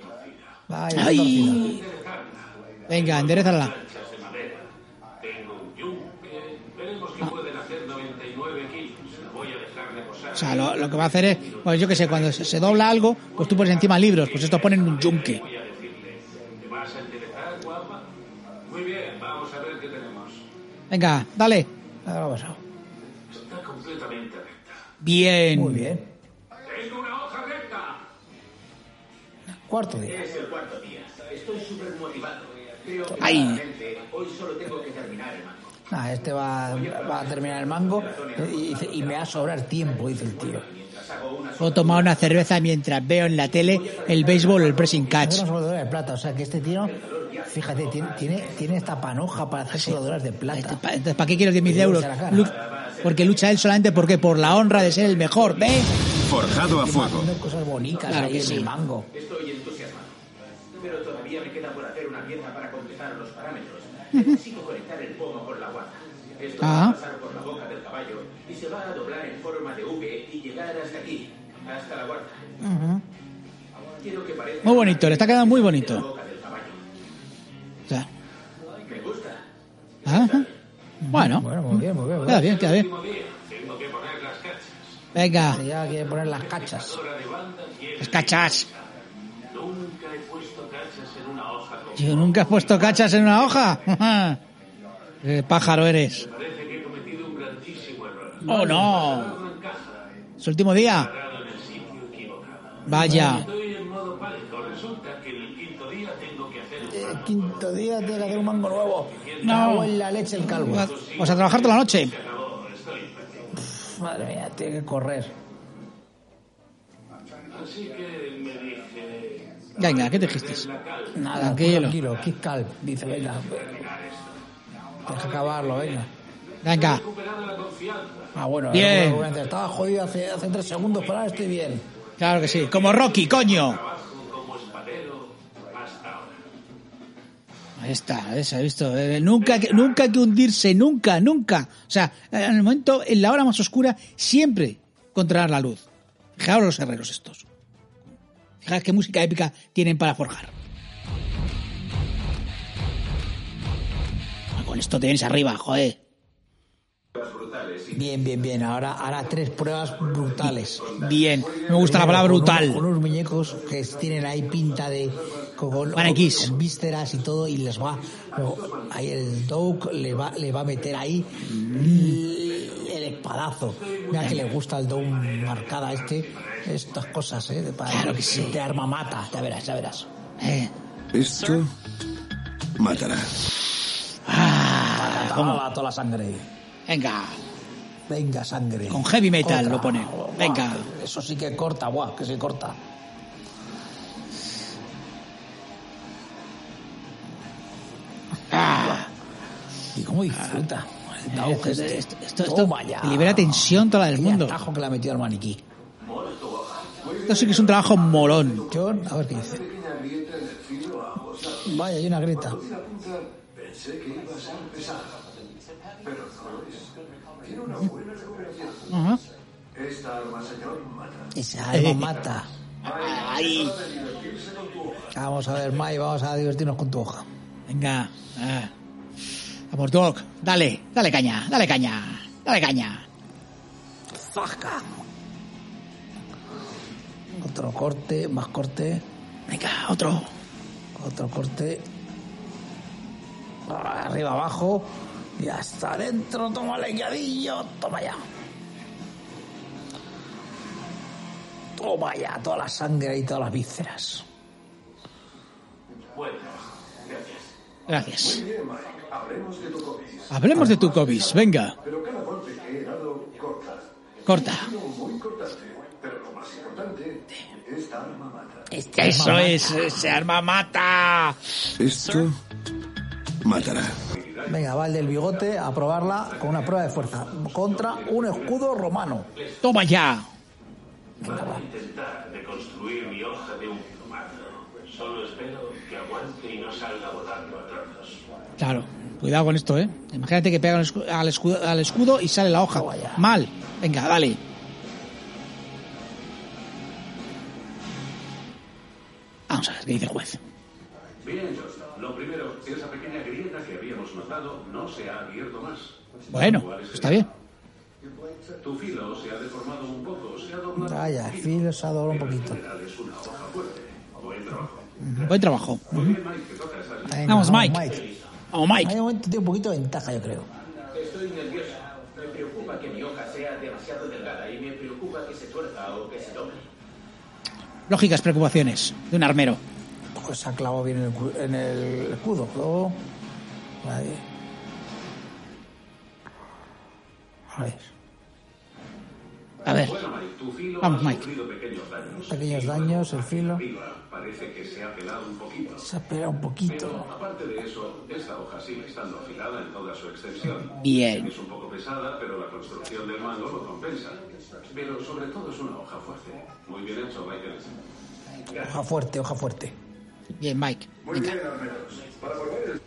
Ay. Venga, enderezala. O sea, lo, lo que va a hacer es, pues yo que sé, cuando se, se dobla algo, pues tú pones encima libros, pues estos ponen un yunque. A decirle, ¿te vas a vamos a qué. Venga, dale. Ha pasado. Está completamente recta. Bien. Muy bien. ¡Tengo una hoja recta! Cuarto día. Es el cuarto día. Estoy súper motivado. Creo que Ay. hoy solo tengo que terminar el mango. Ah, este va, va a terminar el mango y, me va a sobrar tiempo, dice el tío. Puedo tomar una cerveza mientras veo en la tele el béisbol o el pressing Es catch. de plata, o sea que este tío, fíjate, tiene, tiene, tiene esta panoja para hacer soldaduras de plata. Entonces, ¿para qué quieres 10.000 euros? Porque lucha él solamente porque por la honra de ser el mejor, ¿ves? Forjado a fuego. Haciendo cosas bonitas Claro ahí que en sí. el mango. Estoy entusiasmado. Pero todavía me queda por hacer una pieza para completar los parámetros. Necesito conectar el pomo con la Esto va Ah. a pasar por la boca del caballo y se va a doblar en forma de V y llegar hasta aquí, hasta la guarda. Quiero que parezca Muy bonito, le está quedando muy la bonito. boca del caballo. O sea, Me gusta. ajá. Bueno, Bueno, muy bien, muy bien. muy queda bien. bien, queda bien. Tengo que poner las cachas. Venga, Ya quiere poner las cachas. Las cachas. Nunca he puesto cachas en una hoja como... Yo nunca has puesto cachas en una hoja. [laughs] Qué pájaro eres. Parece que he cometido un grandísimo error. Oh, no. El último día. Vaya. El quinto día tengo que hacer un El quinto día tiene que hacer un mango nuevo. No. En la leche el calvo. Pues a trabajar toda la noche. Madre mía, tiene que correr. Así que me dije... Venga, ¿qué te dijiste? Nada, Tranquilo. tranquilo, keep calm. Dice, venga. Deja acabarlo, venga. Venga, Ah, bueno, Bien. seguramente estaba jodido hace, hace tres segundos, pero ahora estoy bien. claro que sí. Como Rocky, coño. Ahí está, eso, he visto. Eh, Nunca, que- nunca hay que hundirse, nunca, nunca. O sea, en el momento, en la hora más oscura, siempre controlar la luz. Fijaos los herreros estos. Fijaos qué música épica tienen para forjar. Ah, Con esto te vienes arriba, joder. Bien, bien, bien. Ahora hará tres pruebas brutales. Bien. Me gusta la palabra brutal. Con unos muñecos que tienen ahí pinta de. Con, con, con vísceras y todo, y les va. Ahí el Doug le va, le va a meter ahí el espadazo. Mira que le gusta el Doug marcada este. Estas cosas, ¿eh? De, para, claro que sí. De arma mata. Ya verás, ya verás. Eh. Esto matará. Ah, ¿cómo? toda la sangre. Venga. Venga, sangre. Con heavy metal lo pone. Venga. Buah, eso sí que corta, guau, que se corta. Ah. ¿Y cómo disfruta? El Doug Esto, este. esto, esto, esto Toma ya. libera tensión toda la del mundo. atajo que le ha metido al maniquí. Esto sí que es un trabajo molón. John, a ver qué dice. Vaya, hay una grieta. Pensé que iba a ser pesada, pero no lo es. Tiene una buena recuperación. Ajá. Esta arma, señor, mata. Esa alma mata. Vamos a ver, Mai, vamos a divertirnos con tu hoja. Venga. Ah. Vamos, Doc. Dale, dale caña, dale caña, dale caña. ¡Zasca! Otro corte, más corte, Venga, otro. otro corte. Arriba, abajo. Y hasta adentro, toma leñadillo, toma ya. Toma ya, toda la sangre y todas las vísceras. Bueno, gracias. Gracias. Muy bien, Mike. Hablemos de tu COVID. Hablemos de tu COVID. Venga, Pero cada golpe que he dado corta. corta. Muy cortante. Pero lo más importante, esta arma mata. Eso es, ese arma mata. Esto matará. Venga, va el del bigote a probarla con una prueba de fuerza. Contra un escudo romano. Toma ya. Para intentar deconstruir mi hoja de un plumazo. Solo espero que aguante y no salga volando a trozos. Claro, cuidado con esto, ¿eh? Imagínate que pega al escu- al escudo, al escudo y sale la hoja. Toma ya. Mal. Venga, dale. Vamos a ver qué dice el juez. Bien, John. Lo primero, esa pequeña grieta que habíamos notado no se ha abierto más. Bueno, ¿Cuál es el- está bien. Tu filo se ha deformado un poco, se ha doblado. Vaya, el filo se ha doblado un poquito. En general es una hoja fuerte. Buen trabajo. Buen trabajo. Muy bien, Mike, Venga, Vamos, Mike. Vamos, Hay Mike. un momento tiene un poquito de ventaja, yo creo. Estoy nervioso. Me preocupa que mi hoja sea demasiado delgada y me preocupa que se tuerza o que se doble. Lógicas preocupaciones de un armero. Pues se ha clavado bien en el, cu- en el escudo. Luego, ahí. A ver, A ver, Bueno, Mike, tu filo Vamos, ha Mike. sufrido pequeños daños. el filo. Parece que se ha pelado un poquito. Se ha pegado un poquito. Pero aparte de eso, esta hoja sigue estando afilada en toda su extensión. bien. Es un poco pesada, pero la construcción del mango lo compensa. Pero sobre todo es una hoja fuerte. Muy bien hecho, Michael. Hoja fuerte, hoja fuerte. Bien, Mike. Muy bien, armeros.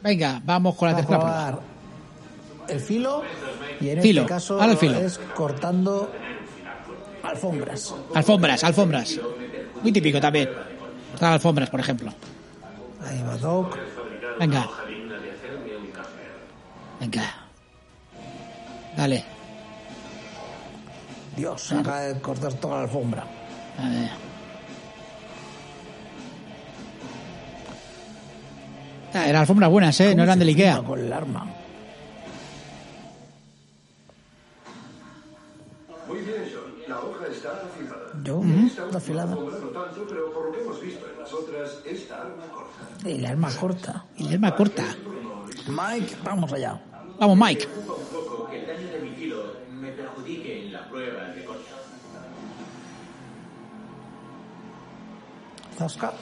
Venga vamos con la Vamos a tercera prueba. probar el filo y en Filo, este caso el filo. es cortando alfombras. Alfombras, alfombras. Muy típico también. Cortar alfombras, por ejemplo. Ahí va Doc. Venga. Venga. Dale. Dios, acaba de cortar toda la alfombra. A ver. Ah, eran alfombras buenas, ¿eh? No eran del Ikea. Con el arma. Muy bien, John. La hoja está afilada. Yo, Esta está afilada. alfombra no tanto, pero por lo que hemos visto en las otras, esta arma corta. El arma corta. El arma corta. Mike, vamos allá. Vamos, Mike. preocupa un poco que el daño de mi filo me perjudique en la prueba de corte. Zasca.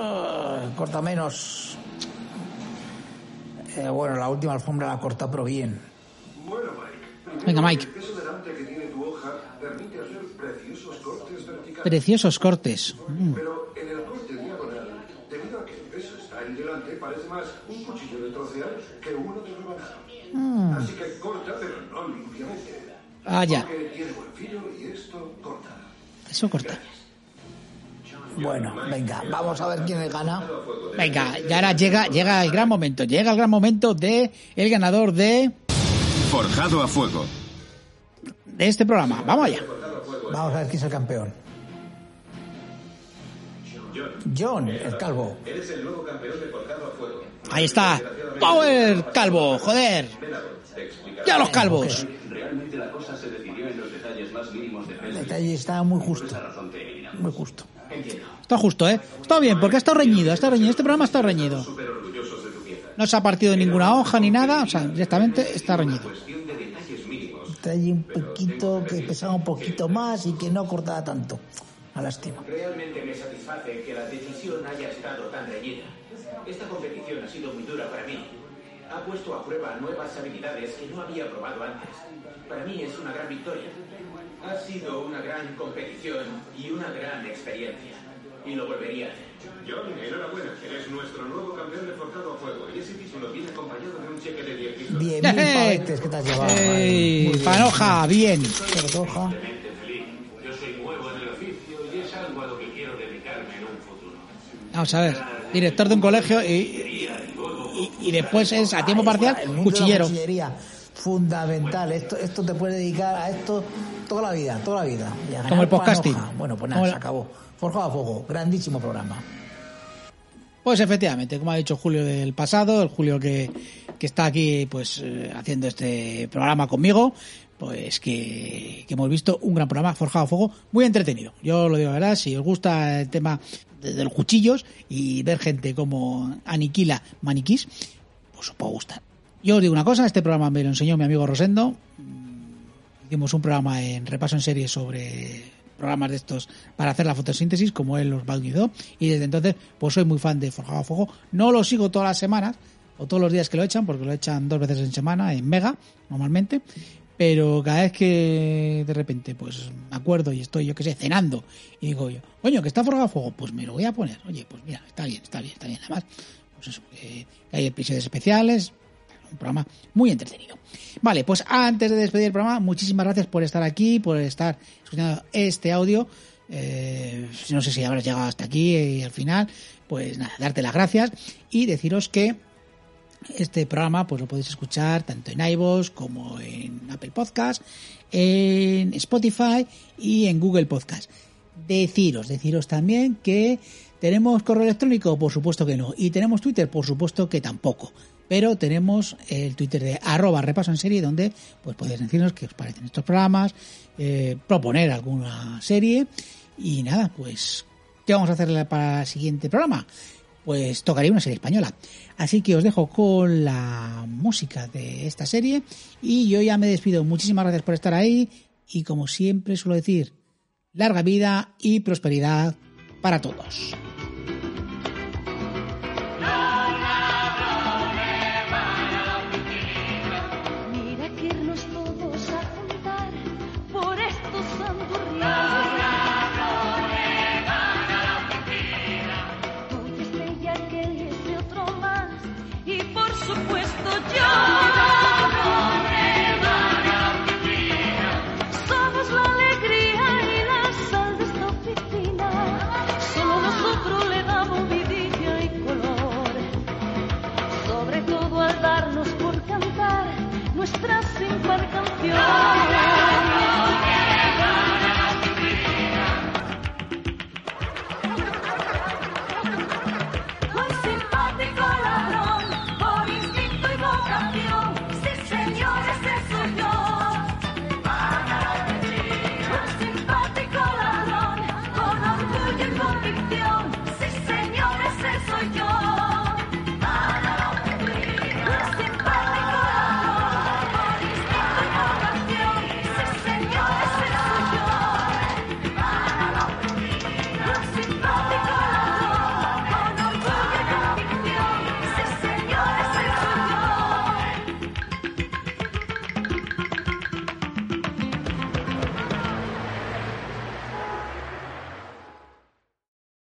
Ah, corta menos. Eh, bueno, la última alfombra la corta, pero bien. Bueno, Mike. Venga, Mike. El peso delante que tiene tu hoja permite hacer preciosos cortes verticales. Preciosos cortes. Mm. Pero en el corte diagonal, debido a que el peso está ahí delante, parece más un cuchillo de trocear que uno de rebanar. Así que corta, pero no limpiamente. Ah, ya. Porque tiene buen filo y esto corta. Eso corta. Bueno, venga, vamos a ver quién le gana. Venga, y ahora llega, llega el gran momento, llega el gran momento de el ganador de... Forjado a fuego. De este programa, vamos allá. Vamos a ver quién es el campeón. John, el calvo. Eres el nuevo campeón de Forjado a Fuego. Ahí está. Power Calvo, joder. Ya los calvos. Realmente la cosa se decidió en los detalles más mínimos de El detalle está muy justo. Muy justo. Está justo, ¿eh? Está bien, porque ha estado reñido, ha estado reñido. Este programa está reñido. No se ha partido ninguna hoja ni nada, o sea, directamente está reñido. Detalle un poquito que pesaba un poquito más y que no cortaba tanto. Una lástima. Realmente me satisface que la decisión haya estado tan reñida. Esta competición ha sido muy dura para mí. Ha puesto a prueba nuevas habilidades que no había probado antes. Para mí es una gran victoria. Ha sido una gran competición y una gran experiencia. Y lo volvería a hacer. John, enhorabuena. Eres nuestro nuevo campeón de Forjado a Fuego. Y ese título viene acompañado de un cheque de 10 pisos. Bien, mil pavetes que te has llevado. ¡Ey! Panoja, bien. Panoja. Yo soy nuevo en el oficio y es algo a lo que quiero dedicarme en un futuro. Vamos a ver. Director de un colegio y, y, y después es a tiempo parcial cuchillero. Fundamental. Esto, esto te puede dedicar a esto toda la vida, toda la vida. Como el podcasting. panoja. Bueno, pues nada, se acabó. Forjado a fuego, grandísimo programa. Pues efectivamente, como ha dicho Julio del pasado, el Julio que, que está aquí pues eh, haciendo este programa conmigo, pues que, que hemos visto un gran programa, Forjado a Fuego, muy entretenido. Yo lo digo, ¿verdad? Si os gusta el tema de, de los cuchillos y ver gente como aniquila maniquís, pues os puede gustar. Yo os digo una cosa, este programa me lo enseñó mi amigo Rosendo. Hicimos un programa en repaso en serie sobre programas de estos para hacer la fotosíntesis, como él los bautizó, y desde entonces pues soy muy fan de Forjado a Fuego. No lo sigo todas las semanas o todos los días que lo echan, porque lo echan dos veces en semana en Mega, normalmente, pero cada vez que de repente pues me acuerdo y estoy, yo que sé, cenando y digo yo, coño, que está Forjado a Fuego, pues me lo voy a poner. Oye, pues mira, está bien, está bien, está bien. Además, pues eso, hay episodios especiales, un programa muy entretenido. Vale, pues antes de despedir el programa, muchísimas gracias por estar aquí, por estar escuchando este audio. Eh, no sé si habrás llegado hasta aquí y al final, pues nada, darte las gracias y deciros que este programa pues lo podéis escuchar tanto en iVoox como en Apple Podcast, en Spotify y en Google Podcast. Deciros, deciros también que tenemos correo electrónico, por supuesto que no, y tenemos Twitter, por supuesto que tampoco. Pero tenemos el Twitter de arroba repaso en serie, donde pues podéis decirnos qué os parecen estos programas, eh, proponer alguna serie y nada, pues ¿qué vamos a hacer para el siguiente programa? Pues tocaría una serie española. Así que os dejo con la música de esta serie y yo ya me despido. Muchísimas gracias por estar ahí y como siempre suelo decir, larga vida y prosperidad para todos. 啊 [laughs]